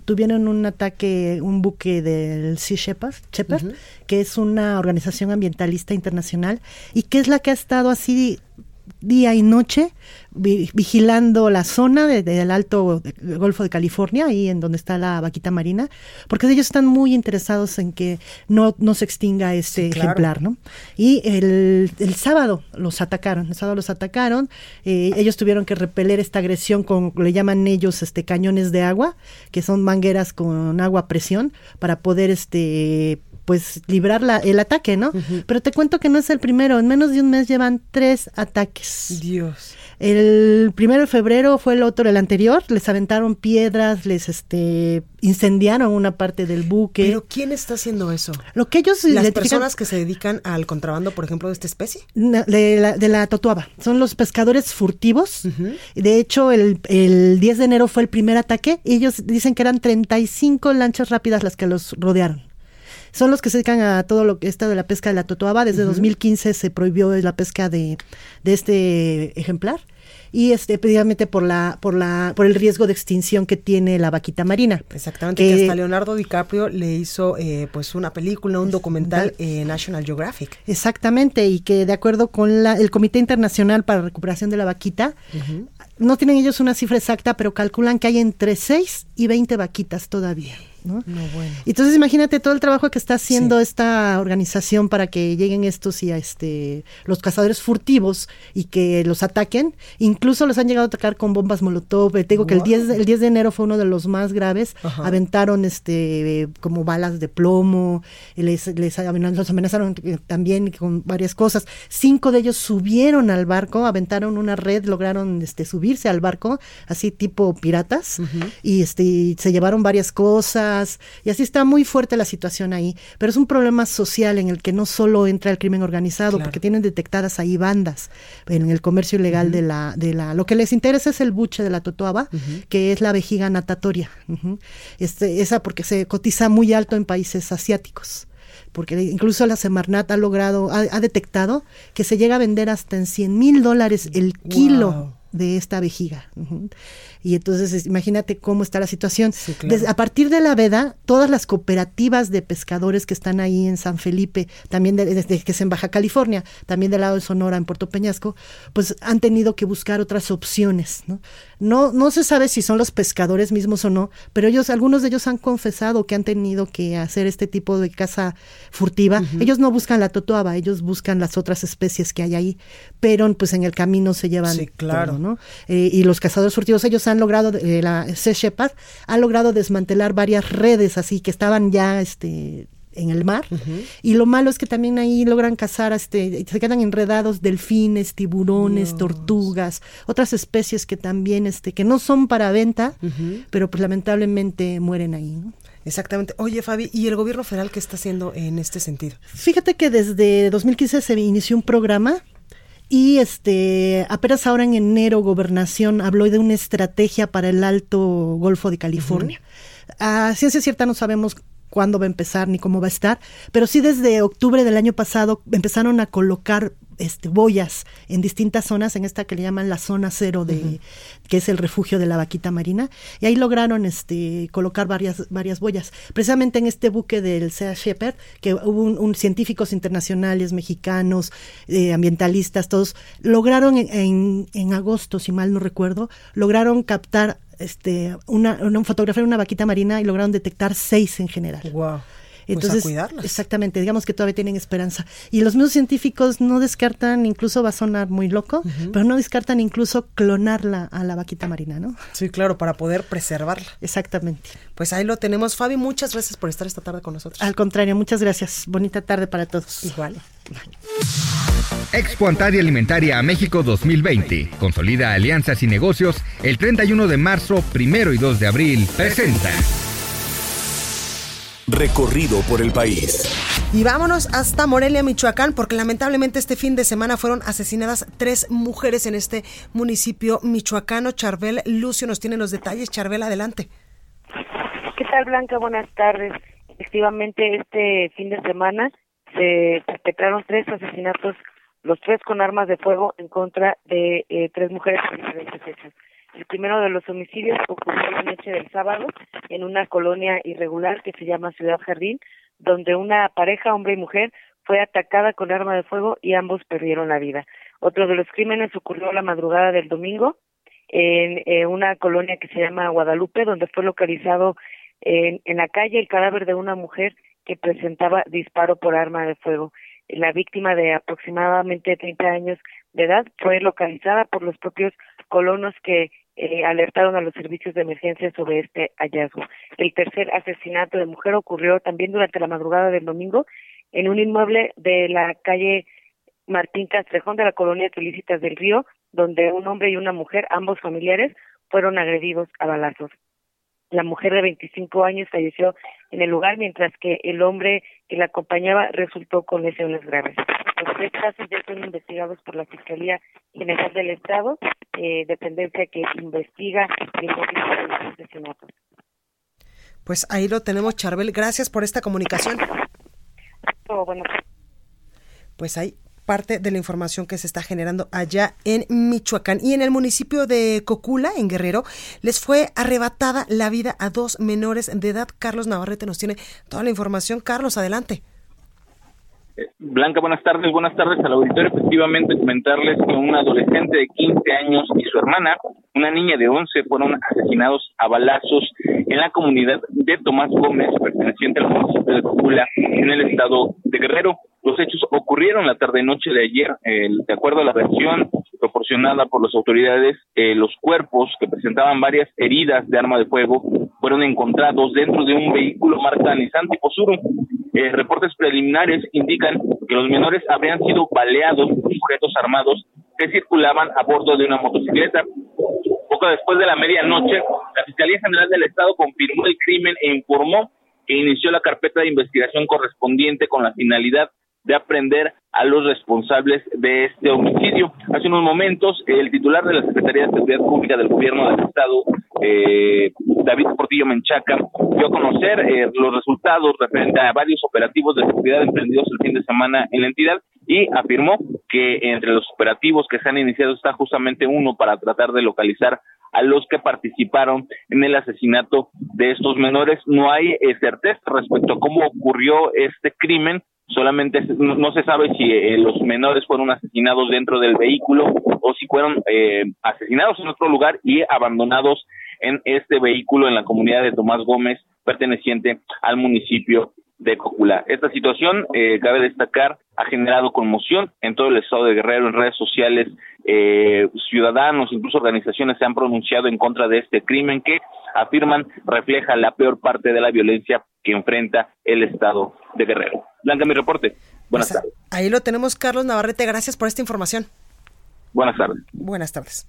tuvieron un ataque, un buque del Sea Shepherd, que es una organización ambientalista internacional y que es la que ha estado así día y noche vigilando la zona del Alto Golfo de California, ahí en donde está la vaquita marina, porque ellos están muy interesados en que no, no se extinga este ejemplar, ¿no? Y el, el, sábado los atacaron, el sábado los atacaron, eh, ellos tuvieron que repeler esta agresión con, le llaman ellos este cañones de agua, que son mangueras con agua a presión, para poder este pues librar la, el ataque, ¿no? Pero te cuento que no es el primero, en menos de un mes llevan tres ataques. Dios. El primero de febrero fue el otro, el anterior, les aventaron piedras, les este incendiaron una parte del buque. Pero ¿quién está haciendo eso? Lo que ellos las personas que se dedican al contrabando, por ejemplo, de esta especie. De la, de la totuaba. Son los pescadores furtivos. De hecho, el, el 10 de enero fue el primer ataque. Ellos dicen que eran 35 lanchas rápidas las que los rodearon son los que se dedican a todo lo que está de la pesca de la totoaba. Desde 2015 se prohibió la pesca de, de este ejemplar y este precisamente por la por la por el riesgo de extinción que tiene la vaquita marina. Exactamente, que, hasta Leonardo DiCaprio le hizo eh, pues una película, un documental en National Geographic. Exactamente, y que de acuerdo con la, el Comité Internacional para la Recuperación de la Vaquita, no tienen ellos una cifra exacta, pero calculan que hay entre 6 y 20 vaquitas todavía. ¿No? bueno. Entonces imagínate todo el trabajo que está haciendo esta organización para que lleguen estos y a este los cazadores furtivos y que los ataquen. Incluso los han llegado a atacar con bombas molotov. Te digo que el 10, el 10 de enero fue uno de los más graves. Aventaron este como balas de plomo, les, les los amenazaron también con varias cosas. Cinco de ellos subieron al barco, aventaron una red, lograron este subirse al barco, así tipo piratas, y este se llevaron varias cosas y así está muy fuerte la situación ahí. Pero es un problema social en el que no solo entra el crimen organizado, porque tienen detectadas ahí bandas en el comercio ilegal de la, de la, lo que les interesa es el buche de la totoaba, que es la vejiga natatoria. este, esa porque se cotiza muy alto en países asiáticos porque incluso la Semarnat ha logrado, ha, detectado que se llega a vender hasta en 100 mil dólares el kilo de esta vejiga. Y entonces imagínate cómo está la situación. a partir de la veda, todas las cooperativas de pescadores que están ahí en San Felipe, también desde que es en Baja California, también del lado de Sonora, en Puerto Peñasco, pues han tenido que buscar otras opciones. ¿no? No, no se sabe si son los pescadores mismos o no, pero ellos, algunos de ellos han confesado que han tenido que hacer este tipo de caza furtiva. Ellos no buscan la totoaba, ellos buscan las otras especies que hay ahí, pero pues en el camino se llevan sí, claro. ¿no? Eh, y los cazadores furtivos, ellos han logrado, eh, la Sea Shepherd ha logrado desmantelar varias redes así que estaban ya este en el mar y lo malo es que también ahí logran cazar este se quedan enredados delfines tiburones tortugas otras especies que también este que no son para venta pero pues lamentablemente mueren ahí ¿no? Exactamente. Oye, Fabi, ¿y el gobierno federal qué está haciendo en este sentido? Fíjate que desde 2015 se inició un programa y este, apenas ahora en enero, Gobernación habló de una estrategia para el Alto Golfo de California. A ciencia cierta no sabemos cuándo va a empezar ni cómo va a estar, pero sí desde octubre del año pasado empezaron a colocar este, boyas en distintas zonas, en esta que le llaman la zona cero, de, que es el refugio de la vaquita marina, y ahí lograron este, colocar varias, varias boyas. Precisamente en este buque del Sea Shepherd, que hubo un, científicos internacionales, mexicanos, eh, ambientalistas, todos, lograron en, en, agosto, si mal no recuerdo, lograron captar este, una, una una vaquita marina y lograron detectar seis en general. Wow. Pues Entonces, exactamente, digamos que todavía tienen esperanza. Y los mismos científicos no descartan, incluso va a sonar muy loco, pero no descartan incluso clonarla a la vaquita marina, ¿no? Sí, claro, para poder preservarla. Exactamente. Pues ahí lo tenemos. Fabi, muchas gracias por estar esta tarde con nosotros. Al contrario, muchas gracias. Bonita tarde para todos. Igual. Expo Antaria Alimentaria a México 2020. Consolida alianzas y negocios. El 31 de marzo, primero y 2 de abril. Presenta. Recorrido por el país. Y vámonos hasta Morelia, Michoacán, porque lamentablemente este fin de semana fueron asesinadas tres mujeres en este municipio michoacano. Charbel Lucio nos tiene los detalles. Charbel, adelante. ¿Qué tal, Blanca? Buenas tardes. Efectivamente, este fin de semana se perpetraron tres asesinatos, los tres con armas de fuego en contra de eh, tres mujeres de diferentes hechos. El primero de los homicidios ocurrió la noche del sábado en una colonia irregular que se llama Ciudad Jardín, donde una pareja, hombre y mujer, fue atacada con arma de fuego y ambos perdieron la vida. Otro de los crímenes ocurrió la madrugada del domingo en eh, una colonia que se llama Guadalupe, donde fue localizado en, en la calle el cadáver de una mujer que presentaba disparo por arma de fuego. La víctima de aproximadamente 30 años de edad fue localizada por los propios colonos que eh, alertaron a los servicios de emergencia sobre este hallazgo. El tercer asesinato de mujer ocurrió también durante la madrugada del domingo en un inmueble de la calle Martín Castrejón de la colonia Tulícitas del Río, donde un hombre y una mujer, ambos familiares, fueron agredidos a balazos. La mujer de 25 años falleció en el lugar, mientras que el hombre que la acompañaba resultó con lesiones graves. Los tres casos ya son investigados por la Fiscalía General del Estado, eh, dependencia que investiga el motivo de los asesinatos. Pues ahí lo tenemos, Charbel. Gracias por esta comunicación. Oh, bueno. Pues ahí parte de la información que se está generando allá en Michoacán. Y en el municipio de Cocula, en Guerrero, les fue arrebatada la vida a dos menores de edad. Carlos Navarrete nos tiene toda la información. Carlos, adelante. Blanca, buenas tardes. Buenas tardes al auditorio. Efectivamente, comentarles que un adolescente de 15 años y su hermana, una niña de 11, fueron asesinados a balazos en la comunidad de Tomás Gómez, perteneciente al municipio de Cocula, en el estado de Guerrero. Los hechos ocurrieron la tarde-noche de ayer. de acuerdo a la versión proporcionada por las autoridades, eh, los cuerpos que presentaban varias heridas de arma de fuego fueron encontrados dentro de un vehículo marca Nissan tipo Suru. Eh, reportes preliminares indican que los menores habrían sido baleados por sujetos armados que circulaban a bordo de una motocicleta. Poco después de la medianoche, la Fiscalía General del Estado confirmó el crimen e informó que inició la carpeta de investigación correspondiente con la finalidad de aprender a los responsables de este homicidio. Hace unos momentos, el titular de la Secretaría de Seguridad Pública del Gobierno del Estado, eh, David Portillo Menchaca, dio a conocer eh, los resultados referente a varios operativos de seguridad emprendidos el fin de semana en la entidad y afirmó que entre los operativos que se han iniciado está justamente uno para tratar de localizar a los que participaron en el asesinato de estos menores. No hay eh, certeza respecto a cómo ocurrió este crimen, solamente no, se sabe si eh, los menores fueron asesinados dentro del vehículo o si fueron eh, asesinados en otro lugar y abandonados en este vehículo en la comunidad de Tomás Gómez perteneciente al municipio de Cocula. Esta situación, eh, cabe destacar, ha generado conmoción en todo el estado de Guerrero, en redes sociales, ciudadanos, incluso organizaciones se han pronunciado en contra de este crimen que afirman refleja la peor parte de la violencia que enfrenta el estado de Guerrero. Blanca, mi reporte. Buenas pues, tardes. Ahí lo tenemos, Carlos Navarrete. Gracias por esta información. Buenas tardes. Buenas tardes.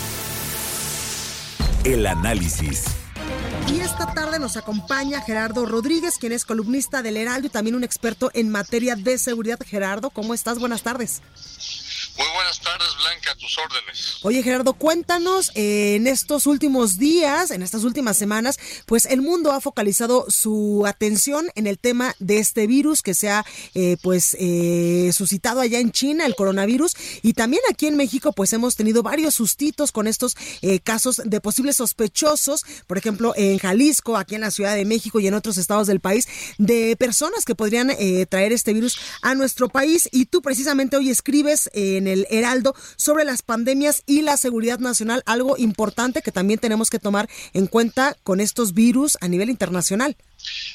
El análisis. Y esta tarde nos acompaña Gerardo Rodríguez, quien es columnista del Heraldo y también un experto en materia de seguridad. Gerardo, ¿cómo estás? Buenas tardes. Muy buenas tardes, Blanca, a tus órdenes. Oye, Gerardo, cuéntanos, eh, en estos últimos días, en estas últimas semanas, pues el mundo ha focalizado su atención en el tema de este virus que se ha, eh, pues, eh, suscitado allá en China, el coronavirus, y también aquí en México, pues hemos tenido varios sustitos con estos casos de posibles sospechosos, por ejemplo, en Jalisco, aquí en la Ciudad de México y en otros estados del país, de personas que podrían traer este virus a nuestro país. Y tú precisamente hoy escribes en el Heraldo sobre las pandemias y la seguridad nacional, algo importante que también tenemos que tomar en cuenta con estos virus a nivel internacional.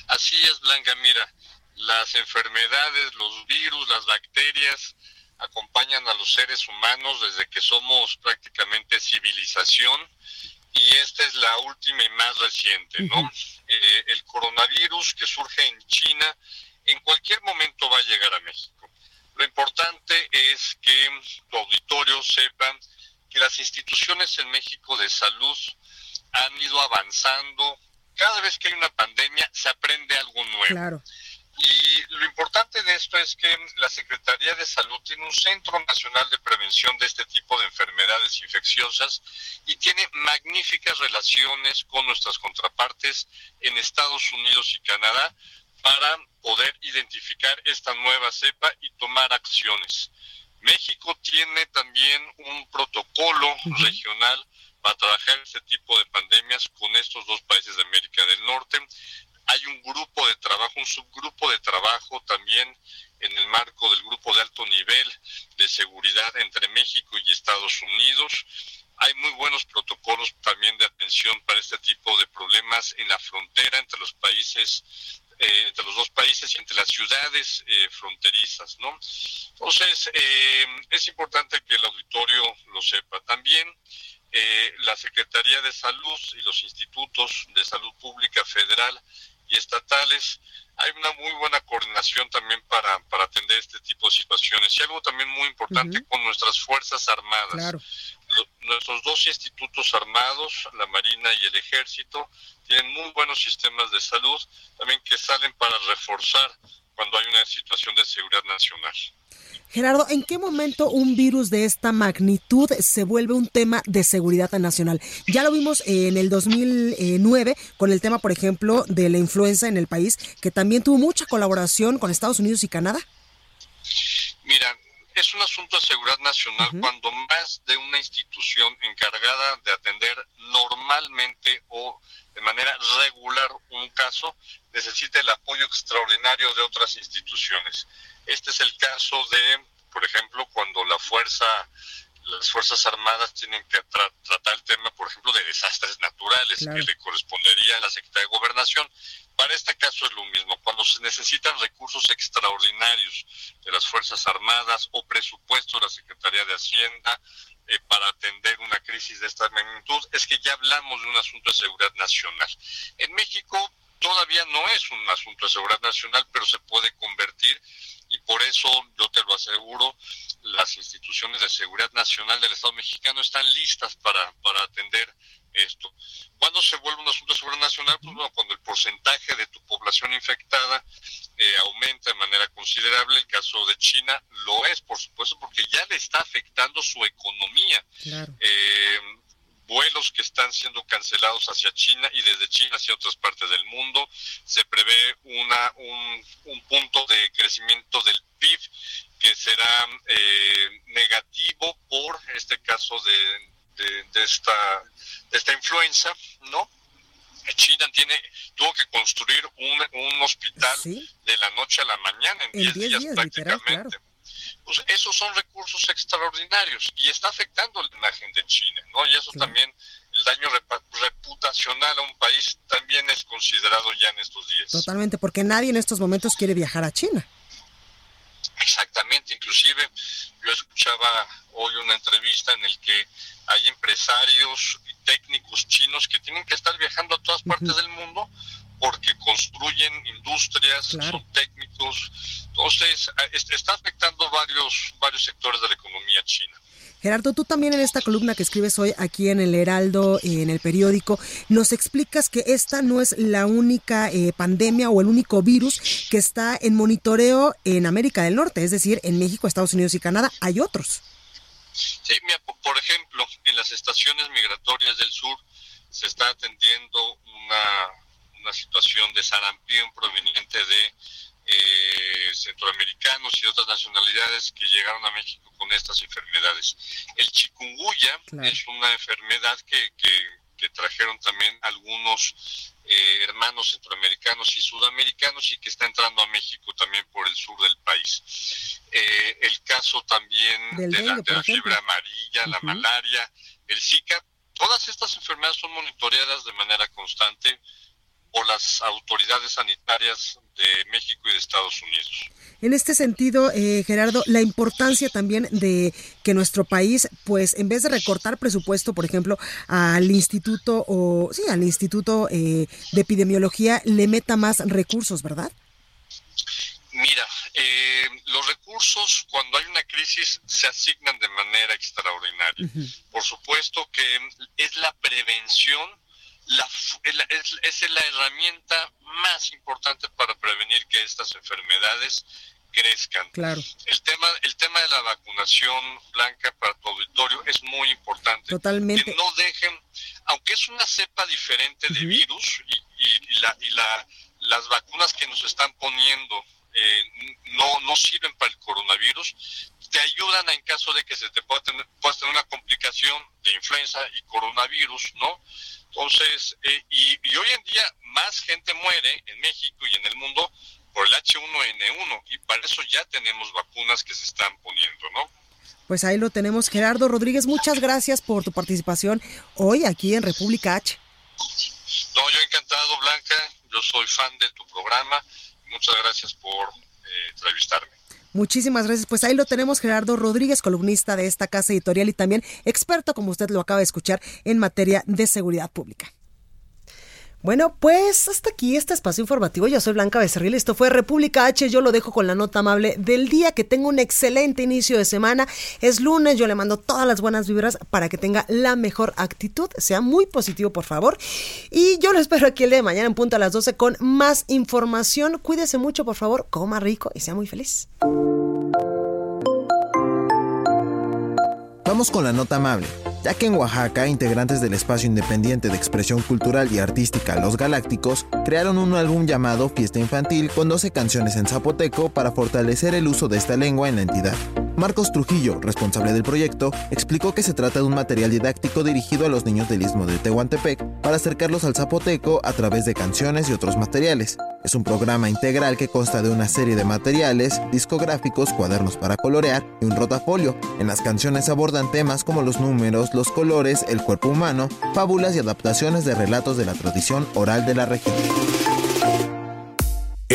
Así es, Blanca, mira, las enfermedades, los virus, las bacterias acompañan a los seres humanos desde que somos prácticamente civilización y esta es la última y más reciente, ¿no? Eh, el coronavirus que surge en China en cualquier momento va a llegar a México. Lo importante es que tu auditorio sepan que las instituciones en México de salud han ido avanzando. Cada vez que hay una pandemia se aprende algo nuevo. Y lo importante de esto es que la Secretaría de Salud tiene un Centro Nacional de Prevención de este tipo de enfermedades infecciosas y tiene magníficas relaciones con nuestras contrapartes en Estados Unidos y Canadá para poder identificar esta nueva cepa y tomar acciones. México tiene también un protocolo regional para trabajar este tipo de pandemias con estos dos países de América del Norte hay un grupo de trabajo, un subgrupo de trabajo también en el marco del grupo de alto nivel de seguridad entre México y Estados Unidos. Hay muy buenos protocolos también de atención para este tipo de problemas en la frontera entre los países, eh, entre los dos países y entre las ciudades eh, fronterizas, ¿no? Entonces, eh, es importante que el auditorio lo sepa. También la Secretaría de Salud y los institutos de salud pública federal y estatales. Hay una muy buena coordinación también para, para atender este tipo de situaciones. Y algo también muy importante con nuestras Fuerzas Armadas. nuestros dos institutos armados, la Marina y el Ejército, tienen muy buenos sistemas de salud, también que salen para reforzar cuando hay una situación de seguridad nacional. Gerardo, ¿en qué momento un virus de esta magnitud se vuelve un tema de seguridad nacional? Ya lo vimos en el 2009 con el tema, por ejemplo, de la influenza en el país, que también tuvo mucha colaboración con Estados Unidos y Canadá. Mira, es un asunto de seguridad nacional cuando más de una institución encargada de atender normalmente o de manera regular un caso necesita el apoyo extraordinario de otras instituciones. Este es el caso de, por ejemplo, cuando la fuerza, las Fuerzas Armadas tienen que tratar el tema, por ejemplo, de desastres naturales, que le correspondería a la Secretaría de Gobernación. Para este caso es lo mismo, cuando se necesitan recursos extraordinarios de las Fuerzas Armadas o presupuesto de la Secretaría de Hacienda, eh, para atender una crisis de esta magnitud, es que ya hablamos de un asunto de seguridad nacional. En México todavía no es un asunto de seguridad nacional, pero se puede convertir y por eso yo te lo aseguro, las instituciones de seguridad nacional del Estado mexicano están listas para, para atender esto. ¿Cuándo se vuelve un asunto de seguridad nacional? Pues bueno, cuando el porcentaje de tu población infectada eh, aumenta de manera considerable. El caso de China lo es, por supuesto, porque ya le está afectando su economía. Eh, vuelos que están siendo cancelados hacia China y desde China hacia otras partes del mundo. Se prevé una, un, punto de crecimiento del PIB que será eh, negativo por este caso de, de, esta, de esta influenza, ¿no? China tiene tuvo que construir un, un hospital de la noche a la mañana en 10 días, prácticamente pues esos son recursos extraordinarios y está afectando la imagen de China, ¿no? Y eso también, el daño reputacional a un país también es considerado ya en estos días. Totalmente, porque nadie en estos momentos quiere viajar a China. Exactamente, inclusive yo escuchaba hoy una entrevista en el que hay empresarios y técnicos chinos que tienen que estar viajando a todas partes del mundo porque construyen industrias, son técnicos. Entonces, está afectando varios, varios sectores de la economía china. Gerardo, tú también en esta columna que escribes hoy aquí en el Heraldo, en el periódico, nos explicas que esta no es la única eh, pandemia o el único virus que está en monitoreo en América del Norte, es decir, en México, Estados Unidos y Canadá. Hay otros. Sí, mira, por ejemplo, en las estaciones migratorias del sur se está atendiendo una una situación de sarampión proveniente de eh, centroamericanos y otras nacionalidades que llegaron a México con estas enfermedades. El chikungunya es una enfermedad que, que, trajeron también algunos eh, hermanos centroamericanos y sudamericanos y que está entrando a México también por el sur del país. Eh, el caso también de, la, fiebre amarilla, la malaria, el Zika, todas estas enfermedades son monitoreadas de manera constante por las autoridades sanitarias de México y de Estados Unidos. En este sentido, eh, Gerardo, la importancia también de que nuestro país, pues, en vez de recortar presupuesto, por ejemplo, al instituto o sí, al instituto eh, de epidemiología, le meta más recursos, ¿verdad? Mira, eh, los recursos cuando hay una crisis se asignan de manera extraordinaria. Por supuesto que es la prevención la, es, es la herramienta más importante para prevenir que estas enfermedades crezcan. Claro. El tema, el tema de la vacunación blanca para tu auditorio es muy importante. Totalmente. Que no dejen, aunque es una cepa diferente de virus y, la, y la, las vacunas que nos están poniendo eh, no, no sirven para el coronavirus, te ayudan en caso de que se te pueda tener, puedas tener una complicación de influenza y coronavirus, ¿no? Entonces, eh, y, y, hoy en día más gente muere en México y en el mundo por el H1N1 y para eso ya tenemos vacunas que se están poniendo, ¿no? Pues ahí lo tenemos, Gerardo Rodríguez. Muchas gracias por tu participación hoy aquí en República H. No, yo encantado, Blanca. Yo soy fan de tu programa. Muchas gracias por eh, entrevistarme. Muchísimas gracias. Pues ahí lo tenemos, Gerardo Rodríguez, columnista de esta casa editorial y también experto, como usted lo acaba de escuchar, en materia de seguridad pública. Bueno, pues hasta aquí este espacio informativo. Yo soy Blanca Becerril. Esto fue República H. Yo lo dejo con la nota amable del día. Que tenga un excelente inicio de semana. Es lunes. Yo le mando todas las buenas vibras para que tenga la mejor actitud. Sea muy positivo, por favor. Y yo lo espero aquí el día de mañana en punto a las 12 con más información. Cuídese mucho, por favor. Coma rico y sea muy feliz. Vamos con la nota amable ya que en Oaxaca, integrantes del espacio independiente de expresión cultural y artística Los Galácticos crearon un álbum llamado Fiesta Infantil con 12 canciones en zapoteco para fortalecer el uso de esta lengua en la entidad. Marcos Trujillo, responsable del proyecto, explicó que se trata de un material didáctico dirigido a los niños del istmo de Tehuantepec para acercarlos al zapoteco a través de canciones y otros materiales. Es un programa integral que consta de una serie de materiales, discográficos, cuadernos para colorear y un rotafolio. En las canciones abordan temas como los números, los colores, el cuerpo humano, fábulas y adaptaciones de relatos de la tradición oral de la región.